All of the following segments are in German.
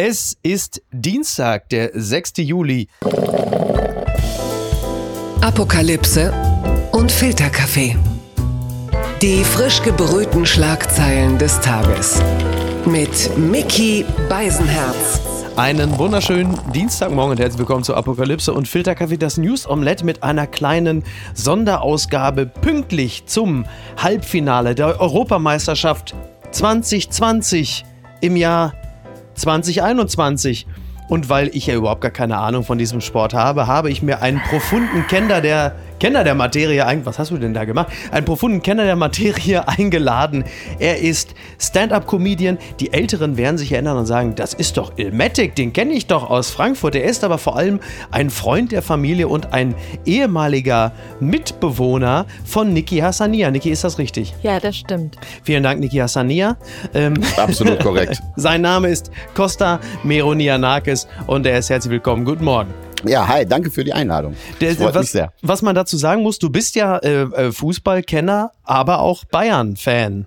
Es ist Dienstag, der 6. Juli. Apokalypse und Filterkaffee. Die frisch gebrühten Schlagzeilen des Tages. Mit Mickey Beisenherz. Einen wunderschönen Dienstagmorgen und herzlich willkommen zu Apokalypse und Filterkaffee, das News Omelette mit einer kleinen Sonderausgabe pünktlich zum Halbfinale der Europameisterschaft 2020 im Jahr 2021. Und weil ich ja überhaupt gar keine Ahnung von diesem Sport habe, habe ich mir einen profunden Kenner der Kenner der Materie ein. Was hast du denn da gemacht? Einen profunden Kenner der Materie eingeladen. Er ist Stand-up-Comedian. Die Älteren werden sich erinnern und sagen, das ist doch Ilmatic, den kenne ich doch aus Frankfurt. Er ist aber vor allem ein Freund der Familie und ein ehemaliger Mitbewohner von Niki Hassania. Niki, ist das richtig? Ja, das stimmt. Vielen Dank, Niki Hassania. Ähm, Absolut korrekt. sein Name ist Costa Meronianakis und er ist herzlich willkommen. Guten Morgen. Ja, hi, danke für die Einladung. Das freut was, mich sehr. Was man dazu sagen muss, du bist ja äh, äh Fußballkenner, aber auch Bayern-Fan.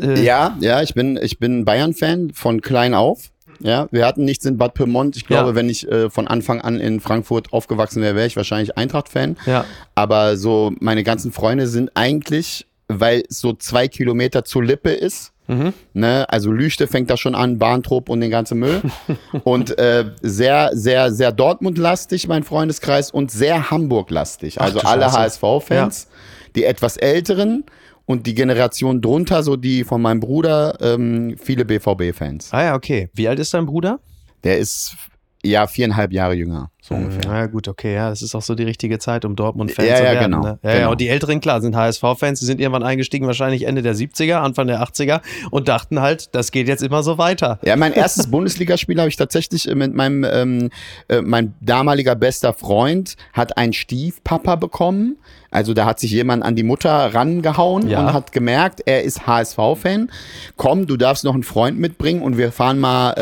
Äh ja, ja, ich bin, ich bin Bayern-Fan von klein auf. Ja, wir hatten nichts in Bad Pyrmont. Ich glaube, ja. wenn ich äh, von Anfang an in Frankfurt aufgewachsen wäre, wäre ich wahrscheinlich Eintracht-Fan. Ja. Aber so meine ganzen Freunde sind eigentlich, weil es so zwei Kilometer zur Lippe ist, Mhm. Ne? Also Lüchte fängt da schon an, Bahntrupp und den ganzen Müll. und äh, sehr, sehr, sehr Dortmund-lastig, mein Freundeskreis, und sehr Hamburg-lastig. Also Ach, alle HSV-Fans, ja. die etwas älteren und die Generation drunter, so die von meinem Bruder, ähm, viele BVB-Fans. Ah ja, okay. Wie alt ist dein Bruder? Der ist ja viereinhalb Jahre jünger. So ungefähr. Ja, gut, okay, ja, das ist auch so die richtige Zeit, um Dortmund-Fan ja, zu werden. Ja, genau. Ne? Ja, genau. ja, und die Älteren, klar, sind HSV-Fans, die sind irgendwann eingestiegen, wahrscheinlich Ende der 70er, Anfang der 80er und dachten halt, das geht jetzt immer so weiter. Ja, mein erstes Bundesligaspiel habe ich tatsächlich mit meinem, ähm, äh, mein damaliger bester Freund hat einen Stiefpapa bekommen. Also da hat sich jemand an die Mutter rangehauen ja. und hat gemerkt, er ist HSV-Fan. Komm, du darfst noch einen Freund mitbringen und wir fahren mal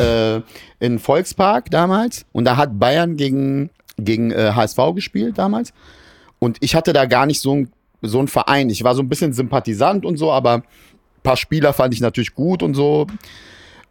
äh, in Volkspark damals. Und da hat Bayern gegen gegen äh, HSV gespielt damals. Und ich hatte da gar nicht so ein so ein Verein. Ich war so ein bisschen Sympathisant und so, aber ein paar Spieler fand ich natürlich gut und so.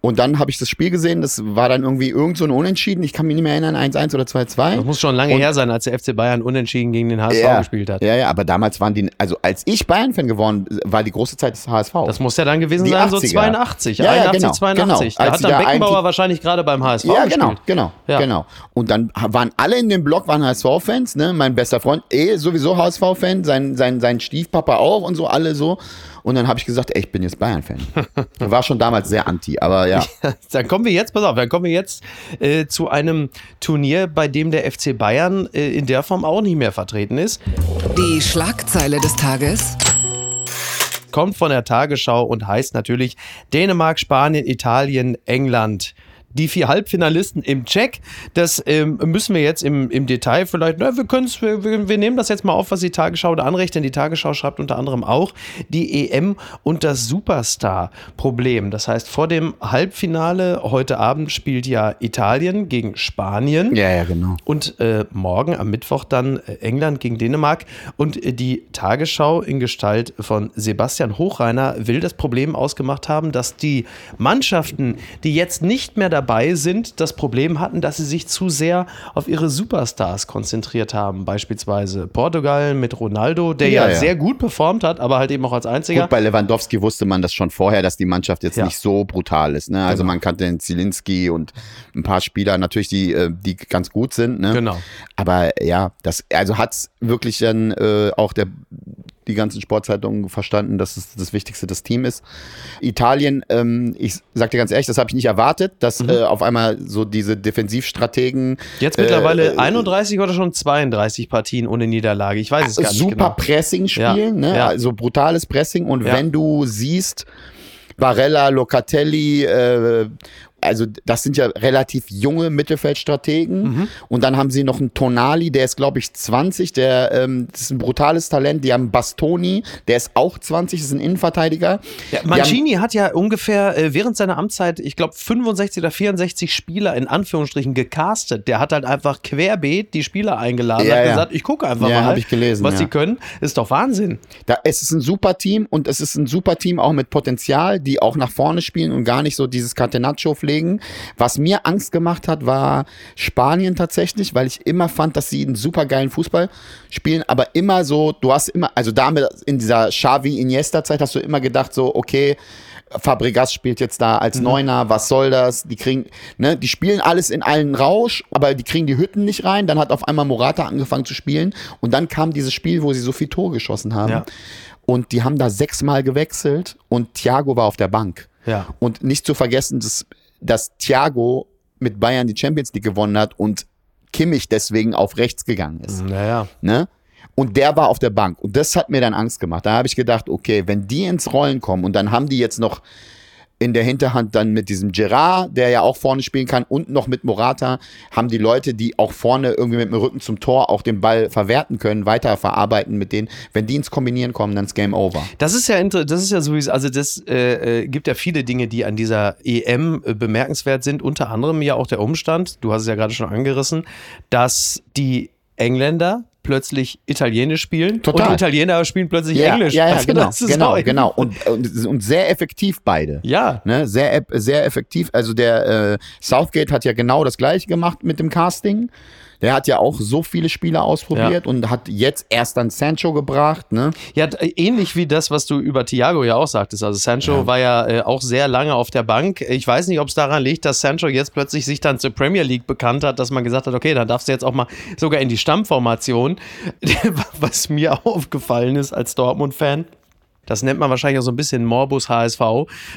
Und dann habe ich das Spiel gesehen, das war dann irgendwie irgend so ein Unentschieden. Ich kann mich nicht mehr erinnern, 1-1 oder 2-2. Das muss schon lange und her sein, als der FC Bayern unentschieden gegen den HSV ja, gespielt hat. Ja, ja, aber damals waren die, also als ich Bayern-Fan geworden, war die große Zeit des HSV. Das muss ja dann gewesen die sein, 80er. so 82, ja, 81, genau, 82. Genau. Da hat dann Beckenbauer wahrscheinlich gerade beim HSV ja, gespielt. genau, genau, ja. genau. Und dann waren alle in dem Block waren HSV-Fans, ne? Mein bester Freund, eh sowieso HSV-Fan, sein, sein, sein Stiefpapa auch und so, alle so. Und dann habe ich gesagt, ey, ich bin jetzt Bayern-Fan. War schon damals sehr anti, aber ja. dann kommen wir jetzt, pass auf, dann kommen wir jetzt äh, zu einem Turnier, bei dem der FC Bayern äh, in der Form auch nicht mehr vertreten ist. Die Schlagzeile des Tages kommt von der Tagesschau und heißt natürlich Dänemark, Spanien, Italien, England die vier Halbfinalisten im Check. Das ähm, müssen wir jetzt im, im Detail vielleicht, na, wir, wir, wir, wir nehmen das jetzt mal auf, was die Tagesschau da anrechnet, denn die Tagesschau schreibt unter anderem auch die EM und das Superstar-Problem. Das heißt, vor dem Halbfinale heute Abend spielt ja Italien gegen Spanien. Ja, ja, genau. Und äh, morgen am Mittwoch dann äh, England gegen Dänemark. Und äh, die Tagesschau in Gestalt von Sebastian Hochreiner will das Problem ausgemacht haben, dass die Mannschaften, die jetzt nicht mehr da dabei sind, das Problem hatten, dass sie sich zu sehr auf ihre Superstars konzentriert haben. Beispielsweise Portugal mit Ronaldo, der ja, ja, ja. sehr gut performt hat, aber halt eben auch als einziger. Gut, bei Lewandowski wusste man das schon vorher, dass die Mannschaft jetzt nicht so brutal ist. Ne? Also genau. man kannte den Zielinski und ein paar Spieler natürlich, die, äh, die ganz gut sind. Ne? Genau. Aber ja, das also hat es wirklich dann äh, auch der die ganzen Sportzeitungen verstanden, dass es das Wichtigste das Team ist. Italien, ähm, ich sag dir ganz ehrlich, das habe ich nicht erwartet, dass mhm. äh, auf einmal so diese Defensivstrategen. Jetzt mittlerweile äh, 31 oder schon 32 Partien ohne Niederlage. Ich weiß es gar nicht. Super genau. Pressing spielen, ja, ne? Ja. also brutales Pressing. Und ja. wenn du siehst, Barella, Locatelli äh, also das sind ja relativ junge Mittelfeldstrategen. Mhm. Und dann haben sie noch einen Tonali, der ist, glaube ich, 20, der ähm, das ist ein brutales Talent. Die haben Bastoni, der ist auch 20, das ist ein Innenverteidiger. Ja, Mancini hat ja ungefähr äh, während seiner Amtszeit, ich glaube, 65 oder 64 Spieler in Anführungsstrichen gecastet. Der hat halt einfach querbeet die Spieler eingeladen ja, hat ja. gesagt, ich gucke einfach ja, mal, gelesen, was sie können. Ist doch Wahnsinn. Da, es ist ein super Team und es ist ein super Team auch mit Potenzial, die auch nach vorne spielen und gar nicht so dieses Catenaccio-Flick auflegen. Was mir Angst gemacht hat, war Spanien tatsächlich, weil ich immer fand, dass sie einen super geilen Fußball spielen, aber immer so, du hast immer, also damit in dieser Xavi Iniesta Zeit hast du immer gedacht so, okay, Fabregas spielt jetzt da als mhm. Neuner, was soll das? Die kriegen, ne, die spielen alles in allen Rausch, aber die kriegen die Hütten nicht rein. Dann hat auf einmal Morata angefangen zu spielen und dann kam dieses Spiel, wo sie so viel Tor geschossen haben. Ja. Und die haben da sechsmal gewechselt und Thiago war auf der Bank. Ja. Und nicht zu vergessen, dass, dass Thiago mit Bayern die Champions League gewonnen hat und Kimmich deswegen auf rechts gegangen ist. Naja. Ne? Und der war auf der Bank. Und das hat mir dann Angst gemacht. Da habe ich gedacht, okay, wenn die ins Rollen kommen und dann haben die jetzt noch in der Hinterhand dann mit diesem Gerard, der ja auch vorne spielen kann, und noch mit Morata, haben die Leute, die auch vorne irgendwie mit dem Rücken zum Tor auch den Ball verwerten können, weiter verarbeiten mit denen. Wenn die ins Kombinieren kommen, dann ist Game Over. Das ist ja das ist ja sowieso, also das äh, äh, gibt ja viele Dinge, die an dieser EM äh, bemerkenswert sind, unter anderem ja auch der Umstand, du hast es ja gerade schon angerissen, dass die Engländer plötzlich Italienisch spielen Total. und Italiener spielen plötzlich ja, Englisch. Ja, ja, also genau, genau, genau. Und, und, und, sehr effektiv beide. Ja. Ne, sehr, sehr effektiv. Also der äh, Southgate hat ja genau das gleiche gemacht mit dem Casting. Der hat ja auch so viele Spiele ausprobiert ja. und hat jetzt erst dann Sancho gebracht. Ne? Ja, ähnlich wie das, was du über Thiago ja auch sagtest. Also Sancho ja. war ja äh, auch sehr lange auf der Bank. Ich weiß nicht, ob es daran liegt, dass Sancho jetzt plötzlich sich dann zur Premier League bekannt hat, dass man gesagt hat, okay, dann darfst du jetzt auch mal sogar in die Stammformation. was mir aufgefallen ist als Dortmund-Fan das nennt man wahrscheinlich auch so ein bisschen Morbus HSV,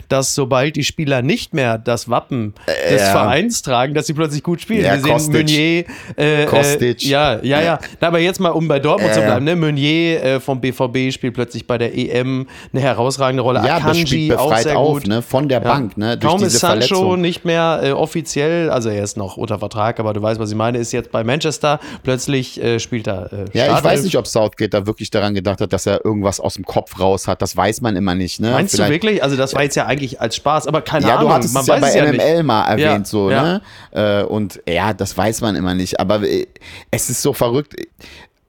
dass sobald die Spieler nicht mehr das Wappen des ja. Vereins tragen, dass sie plötzlich gut spielen. Ja, Wir sehen Kostic. Meunier. Äh, Kostic. Äh, ja, ja, ja. Na, aber jetzt mal, um bei Dortmund äh, zu bleiben, ne? Meunier äh, vom BVB spielt plötzlich bei der EM eine herausragende Rolle. Ja, Akanji spielt befreit auch sehr auf, gut. ne? Von der. Bank, ne? Durch Kaum ist Sancho Verletzung. nicht mehr äh, offiziell, also er ist noch unter Vertrag, aber du weißt, was ich meine, ist jetzt bei Manchester. Plötzlich äh, spielt er. Äh, ja, ich weiß nicht, ob Southgate da wirklich daran gedacht hat, dass er irgendwas aus dem Kopf raus hat. Das weiß man immer nicht. Ne? Meinst Vielleicht, du wirklich? Also das war jetzt ja eigentlich als Spaß, aber keine ja, Ahnung. Ja, du hattest man es ja bei MML ja mal erwähnt, so, ja. ne? Äh, und ja, das weiß man immer nicht. Aber äh, es ist so verrückt.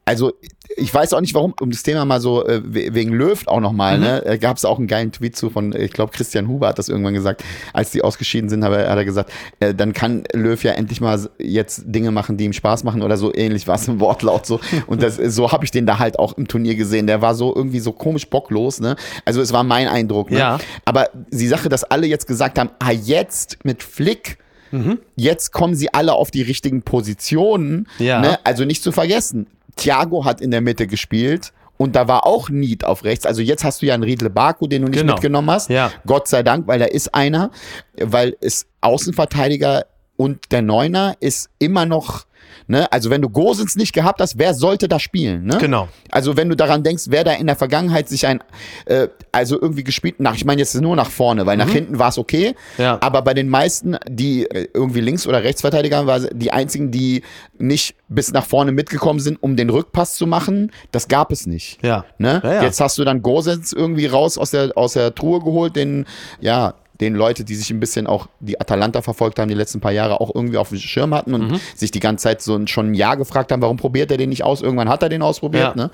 Also ich weiß auch nicht, warum, um das Thema mal so äh, wegen Löw auch nochmal, mhm. ne, gab es auch einen geilen Tweet zu von, ich glaube, Christian Huber hat das irgendwann gesagt, als die ausgeschieden sind, hat er, hat er gesagt, äh, dann kann Löw ja endlich mal jetzt Dinge machen, die ihm Spaß machen oder so ähnlich war es im Wortlaut so. Und das, so habe ich den da halt auch im Turnier gesehen. Der war so irgendwie so komisch bocklos, ne? Also es war mein Eindruck, ne? Ja. Aber die Sache, dass alle jetzt gesagt haben, ah, jetzt mit Flick, mhm. Jetzt kommen sie alle auf die richtigen Positionen. Ja. Ne? Also nicht zu vergessen, Thiago hat in der Mitte gespielt und da war auch Need auf rechts. Also jetzt hast du ja einen Riedle Baku, den du nicht genau. mitgenommen hast. Ja. Gott sei Dank, weil da ist einer, weil es Außenverteidiger und der Neuner ist immer noch Ne? Also wenn du Gosens nicht gehabt hast, wer sollte da spielen? Ne? Genau. Also wenn du daran denkst, wer da in der Vergangenheit sich ein, äh, also irgendwie gespielt, nach, ich meine jetzt nur nach vorne, weil mhm. nach hinten war es okay, ja. aber bei den meisten, die äh, irgendwie Links- oder Rechtsverteidiger waren, die einzigen, die nicht bis nach vorne mitgekommen sind, um den Rückpass zu machen, das gab es nicht. Ja. Ne? Ja, ja. Jetzt hast du dann Gosens irgendwie raus aus der, aus der Truhe geholt, den, ja, den Leute, die sich ein bisschen auch die Atalanta verfolgt haben, die letzten paar Jahre auch irgendwie auf dem Schirm hatten und mhm. sich die ganze Zeit so schon ein Jahr gefragt haben, warum probiert er den nicht aus? Irgendwann hat er den ausprobiert. Ja. Ne?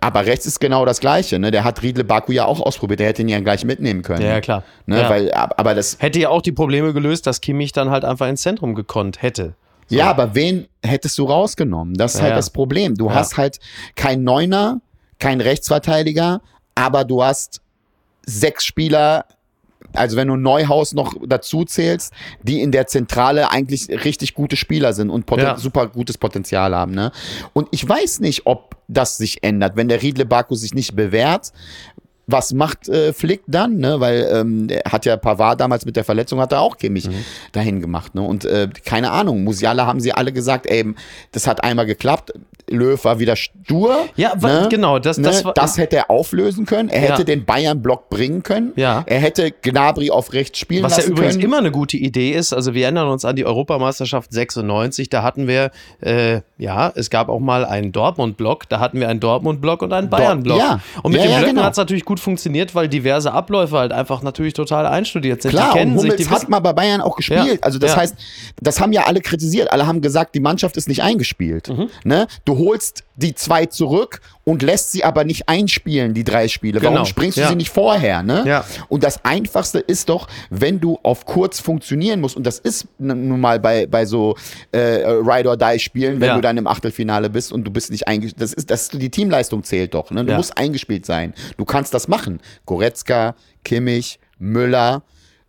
Aber rechts ist genau das Gleiche. Ne? Der hat Riedle Baku ja auch ausprobiert. Der hätte ihn ja gleich mitnehmen können. Ja, klar. Ne? Ja. Weil, aber das hätte ja auch die Probleme gelöst, dass Kimmich dann halt einfach ins Zentrum gekonnt hätte. So. Ja, aber wen hättest du rausgenommen? Das ist ja, halt das Problem. Du hast halt kein Neuner, kein Rechtsverteidiger, aber du hast sechs Spieler also wenn du Neuhaus noch dazu zählst, die in der Zentrale eigentlich richtig gute Spieler sind und ja. super gutes Potenzial haben. Ne? Und ich weiß nicht, ob das sich ändert, wenn der Riedle Baku sich nicht bewährt, was macht äh, Flick dann? Ne? Weil ähm, er hat ja Pavard damals mit der Verletzung hat er auch Kimmich mhm. dahin gemacht. Ne? Und äh, keine Ahnung, Musiala haben sie alle gesagt, ey, das hat einmal geklappt. Löw war wieder stur. Ja, ne? genau. Das, das, ne? das hätte er auflösen können. Er hätte ja. den Bayern-Block bringen können. Ja. Er hätte Gnabry auf rechts spielen Was lassen ja übrigens können. immer eine gute Idee ist. Also wir erinnern uns an die Europameisterschaft 96. Da hatten wir, äh, ja, es gab auch mal einen Dortmund-Block. Da hatten wir einen Dortmund-Block und einen Bayern-Block. Ja. Und mit ja, dem ja, Blöcken genau. hat es natürlich gut funktioniert, weil diverse Abläufe halt einfach natürlich total einstudiert sind. Klar, die kennen und Hummels sich, die hat mal bei Bayern auch gespielt. Also das heißt, das haben ja alle kritisiert. Alle haben gesagt, die Mannschaft ist nicht eingespielt. Mhm. Ne? Du du holst die zwei zurück und lässt sie aber nicht einspielen, die drei Spiele. Genau. Warum springst du Ja. sie nicht vorher, ne? Ja. Und das Einfachste ist doch, wenn du auf kurz funktionieren musst, und das ist nun mal bei, bei so äh, Ride or Die Spielen, wenn Ja. du dann im Achtelfinale bist und du bist nicht eingespielt, das ist, das, die Teamleistung zählt doch, ne? Du musst eingespielt sein. Du kannst das machen. Goretzka, Kimmich, Müller,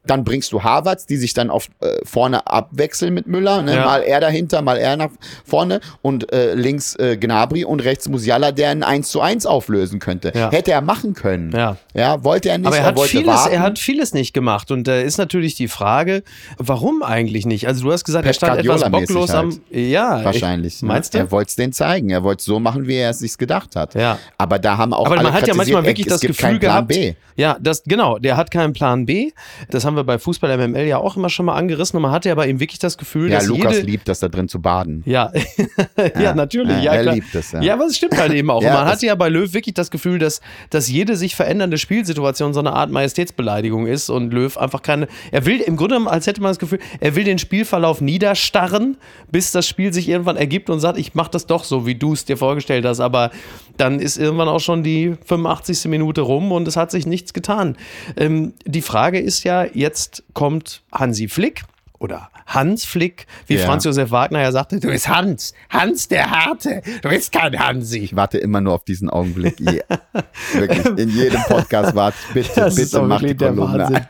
dann bringst du Harvards, die sich dann auf äh, vorne abwechseln mit Müller, ne? Ja. mal er dahinter, mal er nach vorne und äh, links äh, Gnabry und rechts Musiala, der ein 1 zu 1 auflösen könnte. Ja. Hätte er machen können. Ja. ja wollte er nicht, Aber er hat, wollte vieles, warten. er hat vieles nicht gemacht. Und da ist natürlich die Frage, warum eigentlich nicht? Also du hast gesagt, er Pep stand etwas bocklos am... halt. Ja, Wahrscheinlich. Ich, ne? meinst du? Er wollte es denen zeigen. Er wollte es so machen, wie er es sich gedacht hat. Ja. Aber da haben auch Aber alle man hat ja manchmal wirklich das Gefühl keinen Plan gehabt, B. ja, das genau, der hat keinen Plan B. Das haben wir bei Fußball MML ja auch immer schon mal angerissen und man hatte ja bei ihm wirklich das Gefühl, Ja, dass Lukas jede, liebt das da drin zu baden. ja, ja, natürlich, ja, er klar. liebt es, ja. ja, aber es stimmt halt eben auch. Ja, man das- hatte ja bei Löw wirklich das Gefühl, dass, dass jede sich verändernde Spielsituation so eine Art Majestätsbeleidigung ist und Löw einfach keine, er will im Grunde, als hätte man das Gefühl, er will den Spielverlauf niederstarren, bis das Spiel sich irgendwann ergibt und sagt, ich mach das doch so, wie du es dir vorgestellt hast, aber dann ist irgendwann auch schon die 85. Minute rum und es hat sich nichts getan. Ähm, die Frage ist ja, jetzt kommt Hansi Flick oder Hans Flick, wie Ja. Franz Josef Wagner ja sagte, du bist Hans, Hans der Harte, du bist kein Hansi. Ich warte immer nur auf diesen Augenblick. Wirklich, in jedem Podcast warte bitte, Das bitte mach die Kolumne.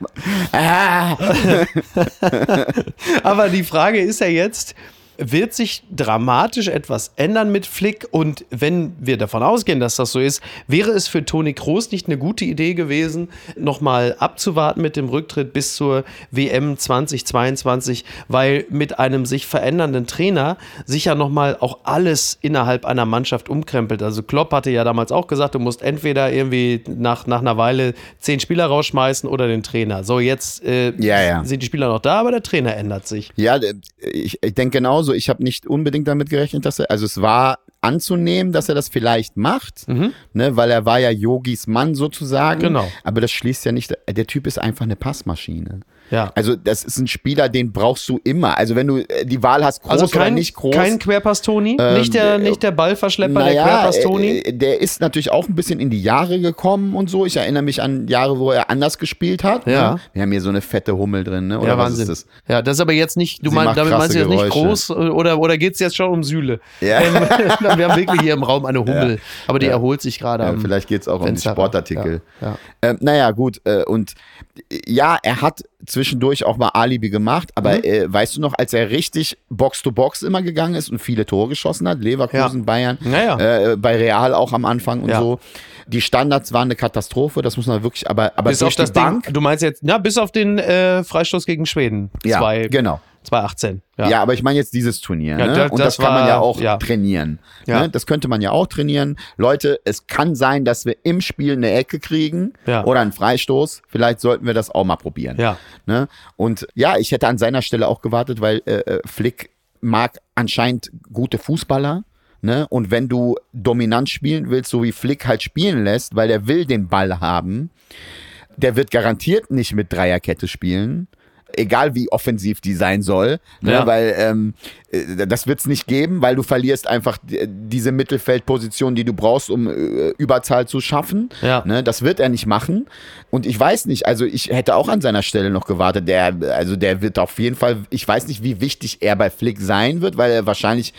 Ah, Aber die Frage ist ja jetzt, wird sich dramatisch etwas ändern mit Flick? Und wenn wir davon ausgehen, dass das so ist, wäre es für Toni Kroos nicht eine gute Idee gewesen, nochmal abzuwarten mit dem Rücktritt bis zur WM 2022, weil mit einem sich verändernden Trainer sich ja nochmal auch alles innerhalb einer Mannschaft umkrempelt. Also Klopp hatte ja damals auch gesagt, du musst entweder irgendwie nach, nach einer Weile zehn Spieler rausschmeißen oder den Trainer. So, jetzt äh, Ja, ja. sind die Spieler noch da, aber der Trainer ändert sich. Ja, ich, ich denke genauso. Ich habe nicht unbedingt damit gerechnet, dass er, also es war anzunehmen, dass er das vielleicht macht, ne, weil er war ja Yogis Mann sozusagen. Mhm. Genau. Aber das schließt ja nicht, der Typ ist einfach eine Passmaschine. Ja. Also das ist ein Spieler, den brauchst du immer. Also wenn du äh, die Wahl hast, groß Also oder kein, nicht groß. kein Querpass-Toni? Ähm, nicht, der, äh, nicht der Ballverschlepper, der naja, Querpass-Toni? äh, der ist natürlich auch ein bisschen in die Jahre gekommen und so. Ich erinnere mich an Jahre, wo er anders gespielt hat. Ja. Ne? Wir haben hier so eine fette Hummel drin, ne? Oder ja, was Wahnsinn. ist das? Ja, das ist aber jetzt nicht, du meinst, damit meinst du jetzt nicht groß oder, oder geht es jetzt schon um Sühle? Ja. Ähm, wir haben wirklich hier im Raum eine Hummel, aber die erholt sich gerade Ja, vielleicht geht es auch um die Fenster. Sportartikel. Ja, ja. Ähm, naja, gut. Äh, und äh, ja, er hat zwischendurch auch mal Alibi gemacht, aber Mhm. äh, weißt du noch, als er richtig Box-to-Box immer gegangen ist und viele Tore geschossen hat, Leverkusen, Ja. Bayern, Naja. äh, bei Real auch am Anfang und Ja. so. Die Standards waren eine Katastrophe, das muss man wirklich, aber, aber Bis durch auf das die Bank. Ding, du meinst jetzt, ja, bis auf den äh, Freistoß gegen Schweden. Ja, Zwei, genau. 2018. Ja. aber ich meine jetzt dieses Turnier. Ja, ne? das- und das, das kann man war- ja auch ja. trainieren. Ja. Ne? Das könnte man ja auch trainieren. Leute, es kann sein, dass wir im Spiel eine Ecke kriegen Ja. oder einen Freistoß. Vielleicht sollten wir das auch mal probieren. Ja. Ne? Und ja, ich hätte an seiner Stelle auch gewartet, weil äh, äh, Flick mag anscheinend gute Fußballer. Ne? Und wenn du dominant spielen willst, so wie Flick halt spielen lässt, weil er will den Ball haben, der wird garantiert nicht mit Dreierkette spielen. Egal wie offensiv die sein soll, ne? Ja. weil ähm, äh, das wird es nicht geben, weil du verlierst einfach die- diese Mittelfeldposition, die du brauchst, um äh, Überzahl zu schaffen. Ja. Ne? Das wird er nicht machen. Und ich weiß nicht, also ich hätte auch an seiner Stelle noch gewartet. Der, also der wird auf jeden Fall, ich weiß nicht, wie wichtig er bei Flick sein wird, weil er wahrscheinlich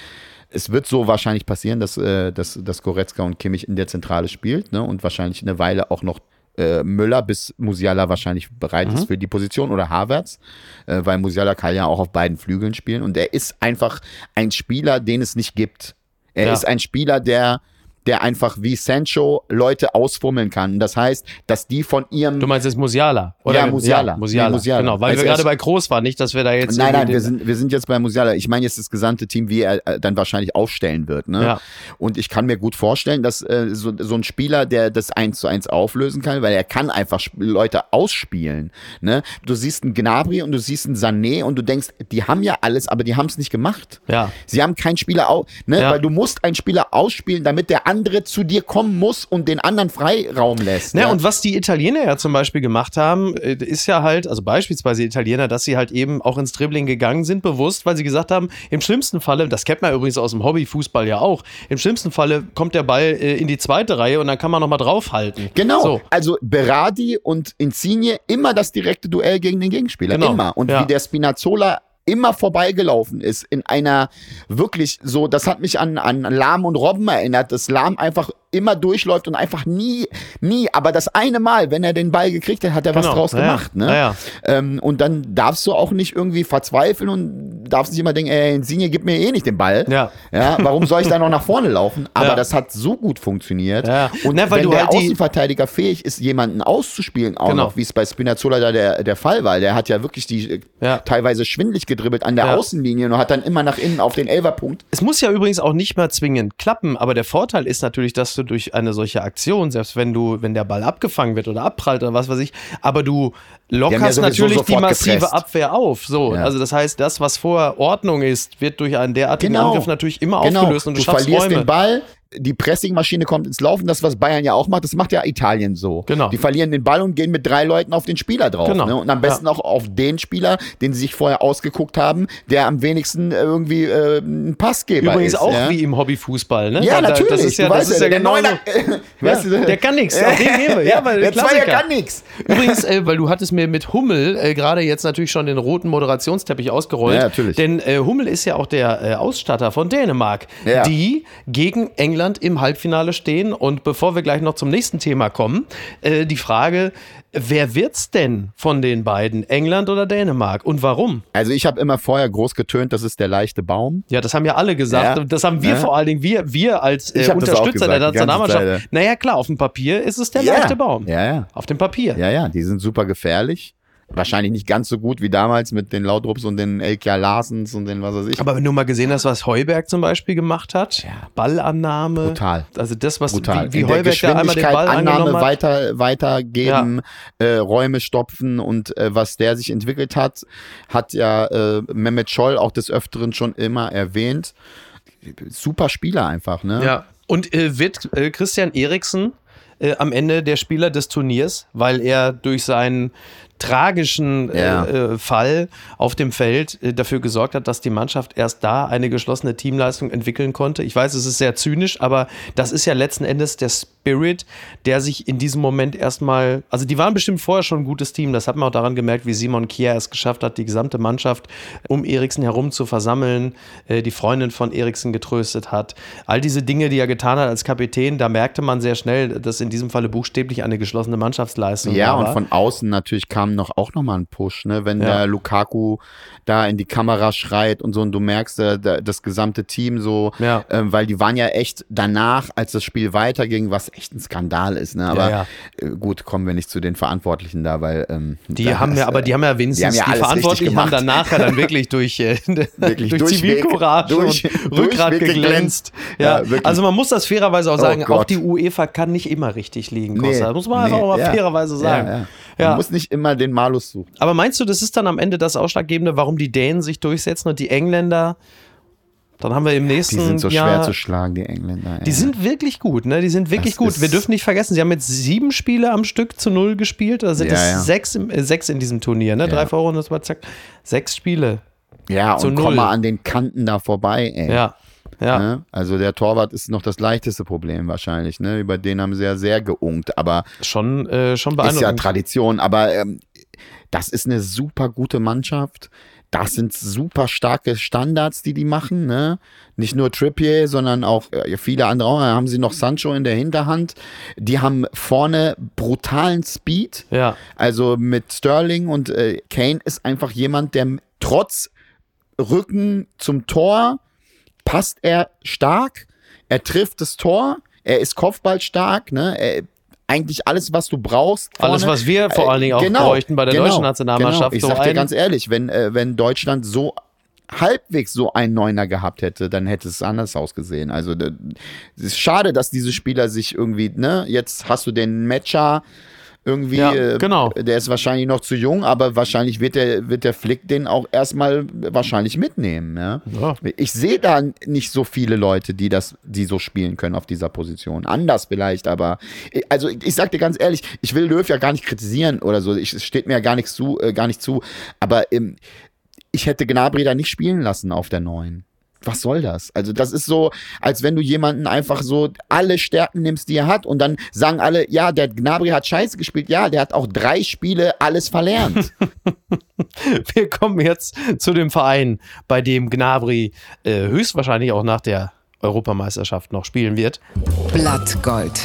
es wird so wahrscheinlich passieren, dass, äh, dass, dass Goretzka und Kimmich in der Zentrale spielt ne? und wahrscheinlich eine Weile auch noch äh, Müller, bis Musiala wahrscheinlich bereit Mhm. ist für die Position oder Havertz, äh, weil Musiala kann ja auch auf beiden Flügeln spielen und er ist einfach ein Spieler, den es nicht gibt. Er Ja. ist ein Spieler, der der einfach wie Sancho Leute ausfummeln kann. Das heißt, dass die von ihrem Du meinst jetzt Musiala? Ja, Musiala. Ja, Musiala. Nee, Musiala. Genau, weil Als wir gerade bei Groß waren, nicht, dass wir da jetzt. Nein, nein, wir sind, wir sind jetzt bei Musiala. Ich meine jetzt das gesamte Team, wie er äh, dann wahrscheinlich aufstellen wird. Ne? Ja. Und ich kann mir gut vorstellen, dass äh, so, so ein Spieler, der das eins zu eins auflösen kann, weil er kann einfach Leute ausspielen. Ne? Du siehst einen Gnabry und du siehst einen Sané und du denkst, die haben ja alles, aber die haben es nicht gemacht. Ja. Sie haben keinen Spieler, au ne? Ja. weil du musst einen Spieler ausspielen, damit der andere zu dir kommen muss und den anderen Freiraum lässt. Ja, ja. und was die Italiener ja zum Beispiel gemacht haben, äh, ist ja halt, also beispielsweise die Italiener, dass sie halt eben auch ins Dribbling gegangen sind, bewusst, weil sie gesagt haben, im schlimmsten Falle, das kennt man übrigens aus dem Hobbyfußball ja auch, im schlimmsten Falle kommt der Ball äh, in die zweite Reihe und dann kann man nochmal draufhalten. Genau. So. Also Berardi und Insigne immer das direkte Duell gegen den Gegenspieler. Genau. Immer. Und Ja. wie der Spinazzola immer vorbeigelaufen ist in einer wirklich so, das hat mich an, an Lahm und Robben erinnert, dass Lahm einfach immer durchläuft und einfach nie, nie, aber das eine Mal, wenn er den Ball gekriegt hat, hat er was Genau. draus Ja, gemacht. Ne? Ja. Ähm, und dann darfst du auch nicht irgendwie verzweifeln und darfst nicht immer denken, ey, Insigne gibt mir eh nicht den Ball. Ja. Ja, warum soll ich da noch nach vorne laufen? Aber Ja. das hat so gut funktioniert. Ja. Und Na, weil wenn du der halt Außenverteidiger fähig ist, jemanden auszuspielen, auch Genau. noch, wie es bei Spinazzola da der, der Fall war, der hat ja wirklich die äh, Ja. teilweise schwindlig gedribbelt an der. Außenlinie und hat dann immer nach innen auf den Elferpunkt. Es muss ja übrigens auch nicht mal zwingend klappen, aber der Vorteil ist natürlich, dass du durch eine solche Aktion, selbst wenn du, wenn der Ball abgefangen wird oder abprallt oder was weiß ich, aber du ja lockerst sowieso natürlich die massive gepresst. Abwehr auf. So, Ja. also das heißt, das, was vorher Ordnung ist, wird durch einen derartigen Angriff natürlich immer Genau. aufgelöst und du, du schaffst verlierst Räume. den Ball, die Pressingmaschine kommt ins Laufen, das, was Bayern ja auch macht, das macht ja Italien so. Genau. Die verlieren den Ball und gehen mit drei Leuten auf den Spieler drauf. Genau. Ne? Und am besten auch auf den Spieler, den sie sich vorher ausgeguckt haben, der am wenigsten äh, irgendwie äh, ein Passgeber Übrigens ist. auch ja? wie im Hobbyfußball, ne? Ja, Da- natürlich. Das ist ja, das ist ja der genau Neuner, weißt du, der kann nichts. Auf den gehen wir. Ja, weil der Klassiker. Zweier kann nichts. Übrigens, äh, weil du hattest mir mit Hummel äh, gerade jetzt natürlich schon den roten Moderationsteppich ausgerollt. Ja, natürlich. Denn äh, Hummel ist ja auch der äh, Ausstatter von Dänemark, Ja. die gegen England im Halbfinale stehen. Und bevor wir gleich noch zum nächsten Thema kommen, äh, die Frage, wer wird's denn von den beiden, England oder Dänemark und warum? Also ich habe immer vorher groß getönt, das ist der leichte Baum. Ja, das haben ja alle gesagt. Ja. Das haben wir Ja. vor allen Dingen, wir, wir als äh, Unterstützer der gesagt, ganze Nationalmannschaft. Naja, klar, auf dem Papier ist es der Ja. leichte Baum. Ja, ja. Auf dem Papier. Ja, ja, die sind super gefährlich. Wahrscheinlich nicht ganz so gut wie damals mit den Laudrups und den Elkia Larsens und den was weiß ich. Aber wenn du mal gesehen hast, was Heuberg zum Beispiel gemacht hat, Ballannahme. Brutal. Also das, was Brutal. wie, wie Heuberg da einmal den Ball Annahme hat. weiter, weitergeben, äh, Räume stopfen und äh, was der sich entwickelt hat, hat ja äh, Mehmet Scholl auch des Öfteren schon immer erwähnt. Super Spieler einfach, ne? Ja. Und äh, wird äh, Christian Eriksen äh, am Ende der Spieler des Turniers, weil er durch seinen tragischen äh, Ja. äh, Fall auf dem Feld äh, dafür gesorgt hat, dass die Mannschaft erst da eine geschlossene Teamleistung entwickeln konnte. Ich weiß, es ist sehr zynisch, aber das ist ja letzten Endes der Spirit, der sich in diesem Moment erstmal, also die waren bestimmt vorher schon ein gutes Team, das hat man auch daran gemerkt, wie Simon Kier es geschafft hat, die gesamte Mannschaft um Eriksen herum zu versammeln, äh, die Freundin von Eriksen getröstet hat. All diese Dinge, die er getan hat als Kapitän, da merkte man sehr schnell, dass in diesem Falle buchstäblich eine geschlossene Mannschaftsleistung Ja, war. und von außen natürlich kam noch auch noch mal ein Push, ne? Wenn Ja. der Lukaku da in die Kamera schreit und so und du merkst äh, da- das gesamte Team so, Ja. ähm, weil die waren ja echt danach, als das Spiel weiterging, was echt ein Skandal ist, ne? Aber ja. Äh, gut, kommen wir nicht zu den Verantwortlichen da, weil ähm, Die haben ist, ja, aber die haben ja wenigstens, die die, haben alles Verantwortlichen haben danach ja dann wirklich durch, äh, Wirklich durch durchweg- Zivilcourage durch- und Rückgrat durchweg geglänzt. Ja, also man muss das fairerweise auch Oh sagen, auch Gott. die UEFA kann nicht immer richtig liegen, Costa. Das muss man nee, einfach auch fairerweise sagen. Ja. Man muss nicht immer den Malus suchen. Aber meinst du, das ist dann am Ende das Ausschlaggebende, warum die Dänen sich durchsetzen und die Engländer? Dann haben wir im nächsten Die sind so Jahr schwer zu schlagen, die Engländer. Die sind wirklich gut, ne? Die sind wirklich Das gut. Wir dürfen nicht vergessen, sie haben jetzt sieben Spiele am Stück zu null gespielt. Oder sind Ja, es ja. sechs, im, äh, sechs in diesem Turnier, ne? Drei Ja. Vorrunden, das war zack. Sechs Spiele. ja, zu und null. komm mal an den Kanten da vorbei, ey. Ja. Ja. Ne? Also der Torwart ist noch das leichteste Problem wahrscheinlich. Ne? Über den haben sie ja sehr geunkt, aber Schon, äh, schon ist ja beeindruckend. Tradition. Aber ähm, das ist eine super gute Mannschaft. Das sind super starke Standards, die die machen. Ne? Nicht nur Trippier, sondern auch äh, viele andere. Auch. Da haben sie noch Sancho in der Hinterhand. Die haben vorne brutalen Speed. ja. Also mit Sterling und äh, Kane ist einfach jemand, der trotz Rücken zum Tor passt er stark. Er trifft das Tor. Er ist kopfballstark. Ne? Er, eigentlich alles, was du brauchst. Alles, vorne. was wir vor allen Dingen auch Genau, bräuchten bei der genau, deutschen Nationalmannschaft. Genau. Ich sag dir ganz ehrlich, wenn, äh, wenn Deutschland so halbwegs so einen Neuner gehabt hätte, dann hätte es anders ausgesehen. Also es ist schade, dass diese Spieler sich irgendwie, ne, jetzt hast du den Matcher, Irgendwie, Ja, äh, genau. der ist wahrscheinlich noch zu jung, aber wahrscheinlich wird der, wird der Flick den auch erstmal wahrscheinlich mitnehmen. Ja? Ja. Ich sehe da nicht so viele Leute, die das, die so spielen können auf dieser Position. Anders vielleicht, aber also ich, ich sag dir ganz ehrlich, ich will Löw ja gar nicht kritisieren oder so. Ich, es steht mir ja gar nichts zu, äh, gar nicht zu. Aber ähm, ich hätte Gnabry da nicht spielen lassen auf der neuen. Was soll das? Also, das ist so, als wenn du jemanden einfach so alle Stärken nimmst, die er hat, und dann sagen alle, ja, der Gnabry hat scheiße gespielt. Ja, der hat auch drei Spiele alles verlernt. Wir kommen jetzt zu dem Verein, bei dem Gnabry äh, höchstwahrscheinlich auch nach der Europameisterschaft noch spielen wird. Blattgold.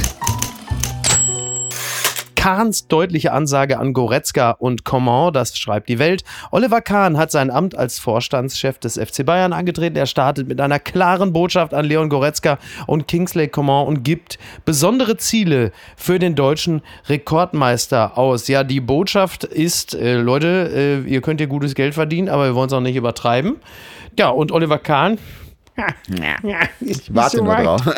Kahns deutliche Ansage an Goretzka und Coman, das schreibt die Welt. Oliver Kahn hat sein Amt als Vorstandschef des FC Bayern angetreten. Er startet mit einer klaren Botschaft an Leon Goretzka und Kingsley Coman und gibt besondere Ziele für den deutschen Rekordmeister aus. Ja, die Botschaft ist, äh, Leute, äh, ihr könnt hier gutes Geld verdienen, aber wir wollen es auch nicht übertreiben. Ja, und Oliver Kahn, Ich warte nur drauf.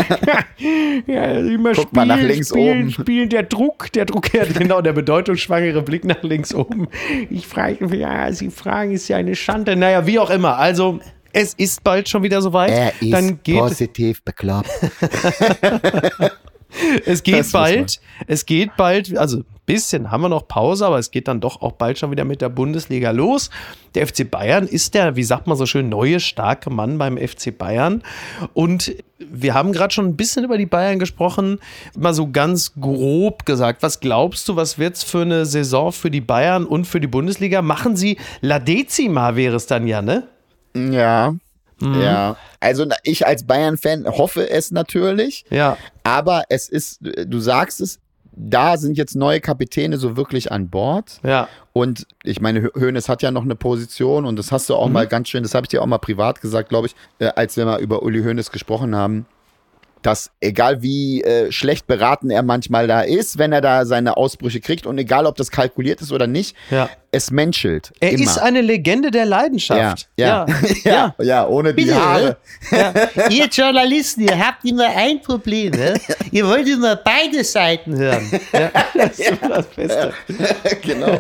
Ja, immer Guck mal nach links spielen, oben. Spielen, der Druck, der Druck, ja, genau, der bedeutungsschwangere Blick nach links oben. Ich frage mich, ja, Sie fragen, ist ja eine Schande. Naja, wie auch immer. Also, es ist bald schon wieder soweit. Er ist Dann geht positiv bekloppt. es geht Das bald, es geht bald, also ein bisschen haben wir noch Pause, aber es geht dann doch auch bald schon wieder mit der Bundesliga los. Der FC Bayern ist der, wie sagt man so schön, neue starke Mann beim FC Bayern. Und wir haben gerade schon ein bisschen über die Bayern gesprochen, mal so ganz grob gesagt. Was glaubst du, was wird's für eine Saison für die Bayern und für die Bundesliga? Machen sie La Decima wäre es dann ja, ne? Ja. Mhm. Ja. Also ich als Bayern-Fan hoffe es natürlich. Ja. Aber es ist, du sagst es, da sind jetzt neue Kapitäne so wirklich an Bord. Ja. Und ich meine, Hö- Hoeneß hat ja noch eine Position und das hast du auch mal ganz schön, das habe ich dir auch mal privat gesagt, glaube ich, äh, als wir mal über Uli Hoeneß gesprochen haben, dass egal wie äh, schlecht beraten er manchmal da ist, wenn er da seine Ausbrüche kriegt und egal ob das kalkuliert ist oder nicht, Ja. es menschelt. Er immer. ist eine Legende der ja, Leidenschaft. ja, ja, ja, ohne die Haare. Ihr Journalisten, ihr habt immer ein Problem. Ne? Ihr wollt immer beide Seiten hören. Ja, das ist immer das Beste. genau.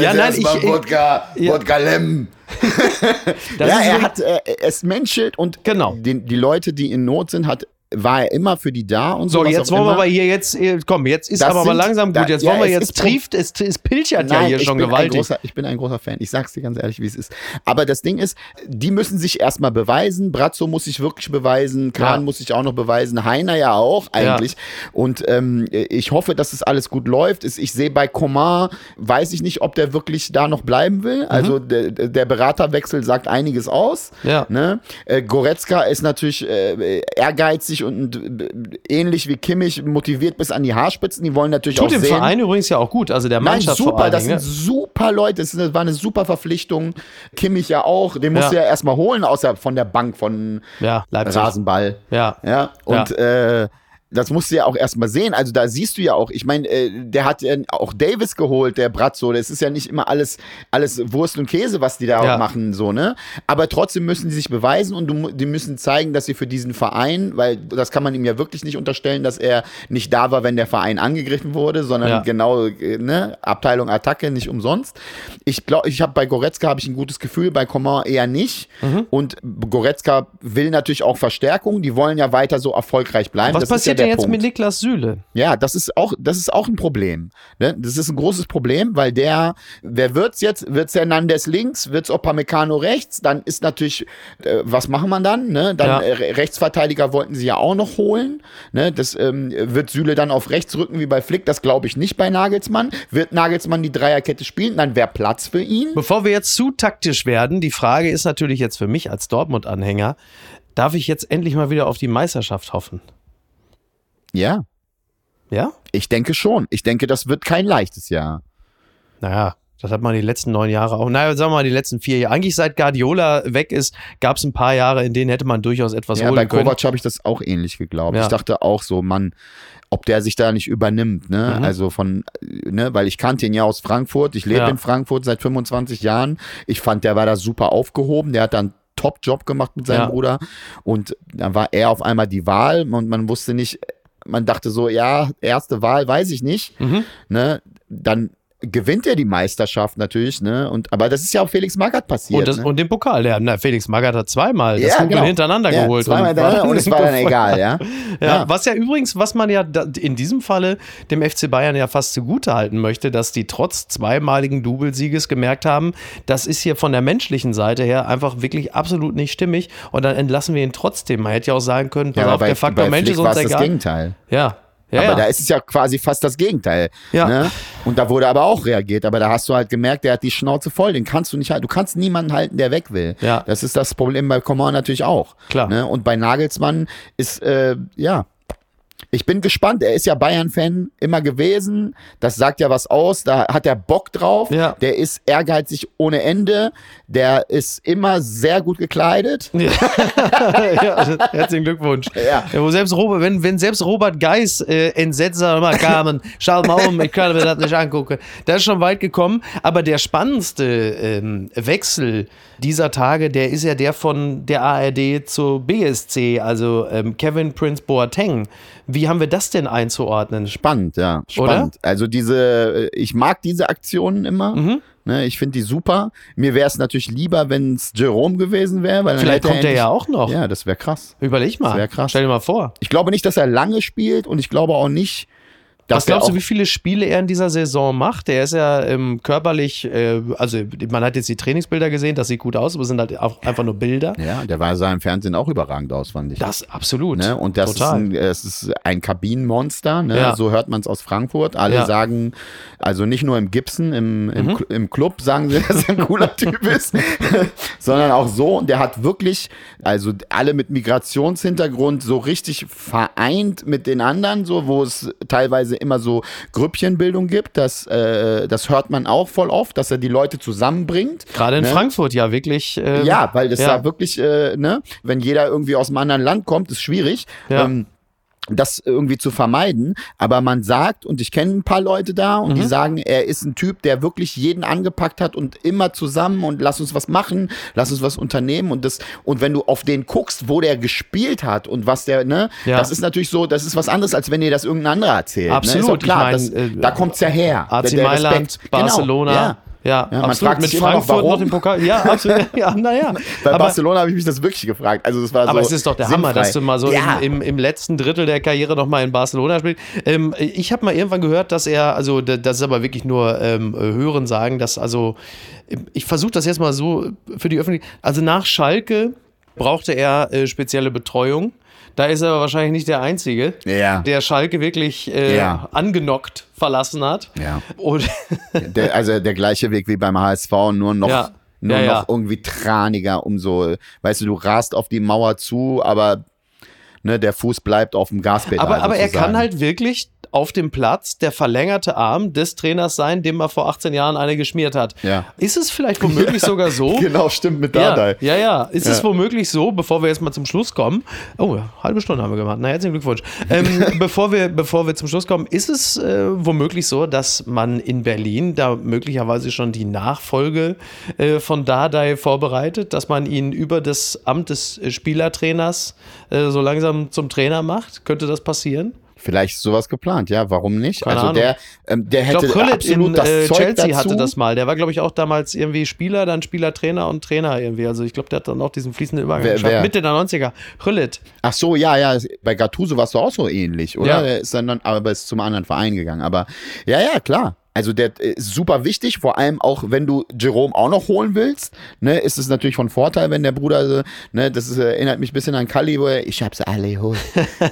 Ja, nein, ich, ich, Wodka, ja. Wodka Lem. Ja, ist er hat, äh, es menschelt und Genau. die, die Leute, die in Not sind, hat, war er immer für die da und So, was jetzt wollen wir aber hier jetzt, äh, komm, jetzt ist Das aber mal sind- langsam gut. da- Jetzt ja, wollen wir es jetzt ist trieft, es, es pilchert ja Nein, hier ich schon gewaltig. großer, ich bin ein großer Fan. Ich sag's dir ganz ehrlich, wie es ist. Aber das Ding ist, die müssen sich erstmal beweisen. Brazzo muss sich wirklich beweisen. Kahn Ja. muss sich auch noch beweisen. Heiner ja auch eigentlich. Und ähm, ich hoffe, dass es alles gut läuft. Ich sehe bei Coman, weiß ich nicht, ob der wirklich da noch bleiben will. Also der, der Beraterwechsel sagt einiges aus. Mhm. Ja. Ne? Äh, Goretzka ist natürlich äh, ehrgeizig und äh, ähnlich wie Kimmich motiviert bis an die Haarspitzen. Die wollen natürlich Tut auch dem sehen. Verein übrigens ja auch gut, also der Nein, Mannschaft vor super, allen das sind ne? super Leute. Das, war eine super Verpflichtung. Kimmich ja auch. Den musst Ja. du ja erstmal holen, außer von der Bank von Ja, Leipzig. Rasenball. Ja. Ja, und Äh, das musst du ja auch erstmal sehen. Also da siehst du ja auch, ich meine, äh, der hat ja auch Davis geholt, der Brazzo. Das ist ja nicht immer alles, alles Wurst und Käse, was die da Ja. machen, so, ne? Aber trotzdem müssen die sich beweisen und du, die müssen zeigen, dass sie für diesen Verein, weil das kann man ihm ja wirklich nicht unterstellen, dass er nicht da war, wenn der Verein angegriffen wurde, sondern Ja. genau, äh, ne, Abteilung Attacke, nicht umsonst. Ich glaube, ich habe bei Goretzka habe ich ein gutes Gefühl, bei Coman eher nicht. Mhm. Und Goretzka will natürlich auch Verstärkung. Die wollen ja weiter so erfolgreich bleiben. Was das ja passiert denn jetzt Punkt. mit Niklas Süle? Ja, das ist auch, das ist auch ein Problem. Ne? Das ist ein großes Problem, weil der, wer wird's jetzt? Wird's Hernandez links? Wird's Opamecano rechts? Dann ist natürlich, äh, was machen wir dann? Ne? Dann Ja. äh, Re- Rechtsverteidiger wollten sie ja auch noch holen. Ne? Das ähm, wird Süle dann auf rechts rücken wie bei Flick. Das glaube ich nicht bei Nagelsmann. Wird Nagelsmann die Dreierkette spielen? Dann wäre Platz für ihn. Bevor wir jetzt zu taktisch werden, die Frage ist natürlich jetzt für mich als Dortmund-Anhänger, darf ich jetzt endlich mal wieder auf die Meisterschaft hoffen? Ja, Ja? ich denke schon. Ich denke, das wird kein leichtes Jahr. Naja, das hat man die letzten neun Jahre auch. Naja, sagen wir mal, die letzten vier Jahre. Eigentlich seit Guardiola weg ist, gab es ein paar Jahre, in denen hätte man durchaus etwas Ja, holen bei können. Kovac habe ich das auch ähnlich geglaubt. Ja. Ich dachte auch so, Mann, ob der sich da nicht übernimmt, ne? Mhm. Also von, ne, weil ich kannte ihn ja aus Frankfurt. Ich lebe Ja. in Frankfurt seit 25 Jahren. Ich fand, der war da super aufgehoben. Der hat dann Top-Job gemacht mit seinem Ja. Bruder. Und dann war er auf einmal die Wahl und man wusste nicht, man dachte so, ja, erste Wahl, weiß ich nicht. Mhm. Ne? Dann gewinnt er die Meisterschaft natürlich, ne? Und aber das ist ja auch Felix Magath passiert. Und, das, ne? und den Pokal, der na, Felix Magath hat zweimal das Ja, genau. hintereinander Ja, geholt. zweimal hintereinander und es war dann egal, ja. Ja, Ja. was ja übrigens, was man ja in diesem Falle dem FC Bayern ja fast zugute halten möchte, dass die trotz zweimaligen Doublesieges gemerkt haben, das ist hier von der menschlichen Seite her einfach wirklich absolut nicht stimmig und dann entlassen wir ihn trotzdem. Man hätte ja auch sagen können, pass ja, auf, bei, der Faktor Mensch ist uns es das egal. Gegenteil. Ja. Ja, aber ja. da ist es ja quasi fast das Gegenteil. Ja. Ne? Und da wurde aber auch reagiert. Aber da hast du halt gemerkt, der hat die Schnauze voll. Den kannst du nicht halten. Du kannst niemanden halten, der weg will. Ja. Das ist das Problem bei Coman natürlich auch. Klar. Ne? Und bei Nagelsmann ist, äh, ja. Ich bin gespannt. Er ist ja Bayern-Fan immer gewesen. Das sagt ja was aus. Da hat er Bock drauf. Ja. Der ist ehrgeizig ohne Ende. Der ist immer sehr gut gekleidet. Ja. ja, herzlichen Glückwunsch. Ja. wo selbst Robert, wenn, wenn selbst Robert Geis äh, entsetzt sagt, mal Carmen, schau mal um, ich kann mir das nicht angucken. Das ist schon weit gekommen. Aber der spannendste ähm, Wechsel dieser Tage, der ist ja der von der ARD zur BSC, also ähm, Kevin Prince Boateng. Wie haben wir das denn einzuordnen? Spannend, ja. Spannend. Also diese, ich mag diese Aktionen immer. Mhm. Ne, ich finde die super. Mir wäre es natürlich lieber, wenn es Jerome gewesen wäre. Vielleicht kommt er ja auch noch. Ja, das wäre krass. Überleg mal. Das wär krass. Stell dir mal vor. Ich glaube nicht, dass er lange spielt und ich glaube auch nicht, dass Was glaubst er du, wie viele Spiele er in dieser Saison macht? Der ist ja ähm, körperlich, äh, also man hat jetzt die Trainingsbilder gesehen, das sieht gut aus, aber es sind halt auch einfach nur Bilder. Ja, der war sah im Fernsehen auch überragend aus, fand ich. Das absolut. Ne? Und das Total. ist ein, es ist ein Kabinenmonster, ne? Ja. so hört man es aus Frankfurt. Alle Ja. Mhm. sagen, also nicht nur im Gibson, im, im, Cl- im Club sagen sie, dass er ein cooler Typ ist, sondern auch so. Und der hat wirklich, also alle mit Migrationshintergrund so richtig vereint mit den anderen, so wo es teilweise immer so Grüppchenbildung gibt. Das, äh, das hört man auch voll oft, dass er die Leute zusammenbringt. Gerade in ne? Frankfurt ja wirklich. ähm, Ja, weil das ja. da wirklich, äh, ne, wenn jeder irgendwie aus einem anderen Land kommt, ist schwierig. Ja. Ähm, das irgendwie zu vermeiden, aber man sagt, und ich kenne ein paar Leute da, und Mhm. die sagen, er ist ein Typ, der wirklich jeden angepackt hat und immer zusammen und lass uns was machen, lass uns was unternehmen und das, und wenn du auf den guckst, wo der gespielt hat und was der, ne, Ja. das ist natürlich so, das ist was anderes, als wenn dir das irgendein anderer erzählt. Absolut, Ne? Ist doch klar, ich mein, das, äh, da kommt's ja her. AC Der- der Mailand, Respekt. Barcelona. Genau, ja. Ja, Ja, absolut. Mit noch, Frankfurt noch, warum. den Pokal. Ja, absolut. Ja, naja. Bei aber, Barcelona habe ich mich das wirklich gefragt. Also das war aber so es ist doch der Hammer, sinnfrei. dass du mal so ja. im, im, im letzten Drittel der Karriere noch mal in Barcelona spielst. Ähm, ich habe mal irgendwann gehört, dass er, also das ist aber wirklich nur ähm, Hören sagen, dass also, ich versuche das jetzt mal so für die Öffentlichkeit, also nach Schalke brauchte er äh, spezielle Betreuung. Da ist er aber wahrscheinlich nicht der Einzige, Ja. der Schalke wirklich äh, Ja. angenockt verlassen hat. Ja. Der, also der gleiche Weg wie beim HSV, nur noch, nur Ja, ja. noch irgendwie traniger, um so, weißt du, du rast auf die Mauer zu, aber ne, der Fuß bleibt auf dem Gaspedal. aber, aber er kann halt wirklich auf dem Platz der verlängerte Arm des Trainers sein, dem er vor 18 Jahren eine geschmiert hat. Ja. Ist es vielleicht womöglich sogar so? Genau, stimmt mit Ja, Dardai. ja, ja. Ist es Ja. womöglich so, bevor wir jetzt mal zum Schluss kommen? Oh, halbe Stunde haben wir gemacht. Na, herzlichen Glückwunsch. Ähm, bevor, wir, bevor wir zum Schluss kommen, ist es äh, womöglich so, dass man in Berlin da möglicherweise schon die Nachfolge äh, von Dardai vorbereitet, dass man ihn über das Amt des äh, Spielertrainers äh, so langsam zum Trainer macht? Könnte das passieren? Vielleicht ist sowas geplant, ja, warum nicht? Keine also Ahnung. der, ähm, der hätte Krüllet absolut in das äh, Zeug Chelsea dazu. hatte das mal. Der war, glaube ich, auch damals irgendwie Spieler, dann Spielertrainer und Trainer irgendwie. Also ich glaube, der hat dann auch diesen fließenden Übergang Wer- geschafft. wer? Mitte der 90er. Krüllet. Ach so, ja, ja, bei Gattuso war es doch auch so ähnlich, oder? Ja. Der ist dann, aber ist zum anderen Verein gegangen. Aber ja, ja, klar. Also der ist super wichtig, vor allem auch, wenn du Jerome auch noch holen willst, ne, ist es natürlich von Vorteil, wenn der Bruder, ne, das ist, erinnert mich ein bisschen an Kali, wo er, ich hab's alle geholt.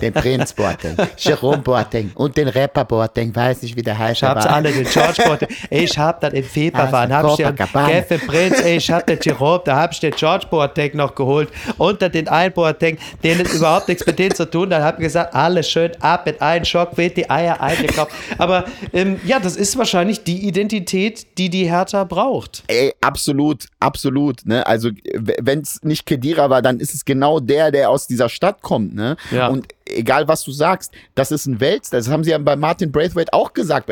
Den Prinz Boateng, Jerome Boateng und den Rapper Boateng, weiß nicht, wie der heißt. Ich hab's aber- alle, den George Boateng. Ich hab das im Februar, Also, hab ich den. Kevin Prinz, ich hab den Jerome, da hab ich den George Boateng noch geholt. Unter den einen Boateng, den hat überhaupt nichts mit denen zu tun. Dann hab ich gesagt, alles schön ab mit einem Schock, wird die Eier eingekauft. Aber ähm, ja, das ist wahrscheinlich die Identität, die die Hertha braucht. Ey, absolut, absolut. Ne? Also, wenn es nicht Kedira war, dann ist es genau der, der aus dieser Stadt kommt. Ne? Ja. Und egal was du sagst, das ist ein Weltstar. Das haben sie ja bei Martin Braithwaite auch gesagt.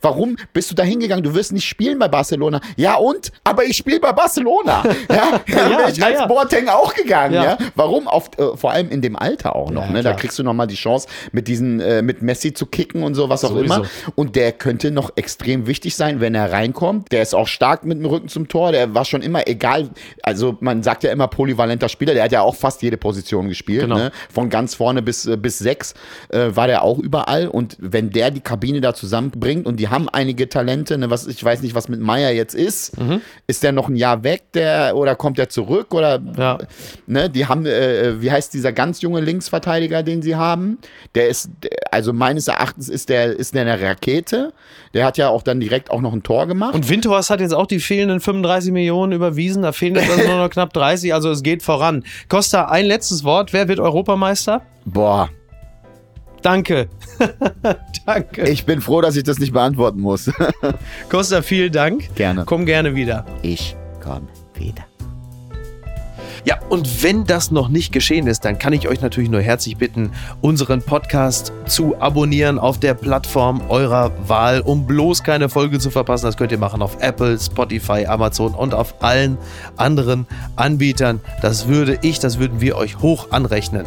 Warum bist du da hingegangen? Du wirst nicht spielen bei Barcelona. Ja und? Aber ich spiele bei Barcelona. ja, ja, ja, ich ja, als ja. Boateng auch gegangen. Ja. ja. Warum? Auf, äh, vor allem in dem Alter auch noch. ne? Da kriegst du noch mal die Chance, mit diesen, äh, mit Messi zu kicken und so, was auch Sowieso. immer. Und der könnte noch extrem wichtig sein, wenn er reinkommt. Der ist auch stark mit dem Rücken zum Tor. Der war schon immer egal. Also man sagt ja immer polyvalenter Spieler. Der hat ja auch fast jede Position gespielt. Genau. Ne? Von ganz vorne bis, äh, bis sechs äh, war der auch überall. Und wenn der die Kabine da zusammenbringt und die haben einige Talente, ne, was ich weiß nicht, was mit Meier jetzt ist, mhm. ist der noch ein Jahr weg, der oder kommt er zurück oder ja. ne, die haben, äh, wie heißt dieser ganz junge Linksverteidiger, den sie haben? Der ist, also meines Erachtens ist der, ist der eine Rakete. Der hat ja auch dann direkt auch noch ein Tor gemacht. Und Windhorst hat jetzt auch die fehlenden 35 Millionen überwiesen. Da fehlen jetzt also nur noch knapp 30. Also es geht voran. Costa, ein letztes Wort. Wer wird Europameister? Boah. Danke. Danke. Ich bin froh, dass ich das nicht beantworten muss. Costa, vielen Dank. Gerne. Komm gerne wieder. Ich komme wieder. Ja, und wenn das noch nicht geschehen ist, dann kann ich euch natürlich nur herzlich bitten, unseren Podcast zu abonnieren auf der Plattform eurer Wahl, um bloß keine Folge zu verpassen. Das könnt ihr machen auf Apple, Spotify, Amazon und auf allen anderen Anbietern. Das würde ich, das würden wir euch hoch anrechnen.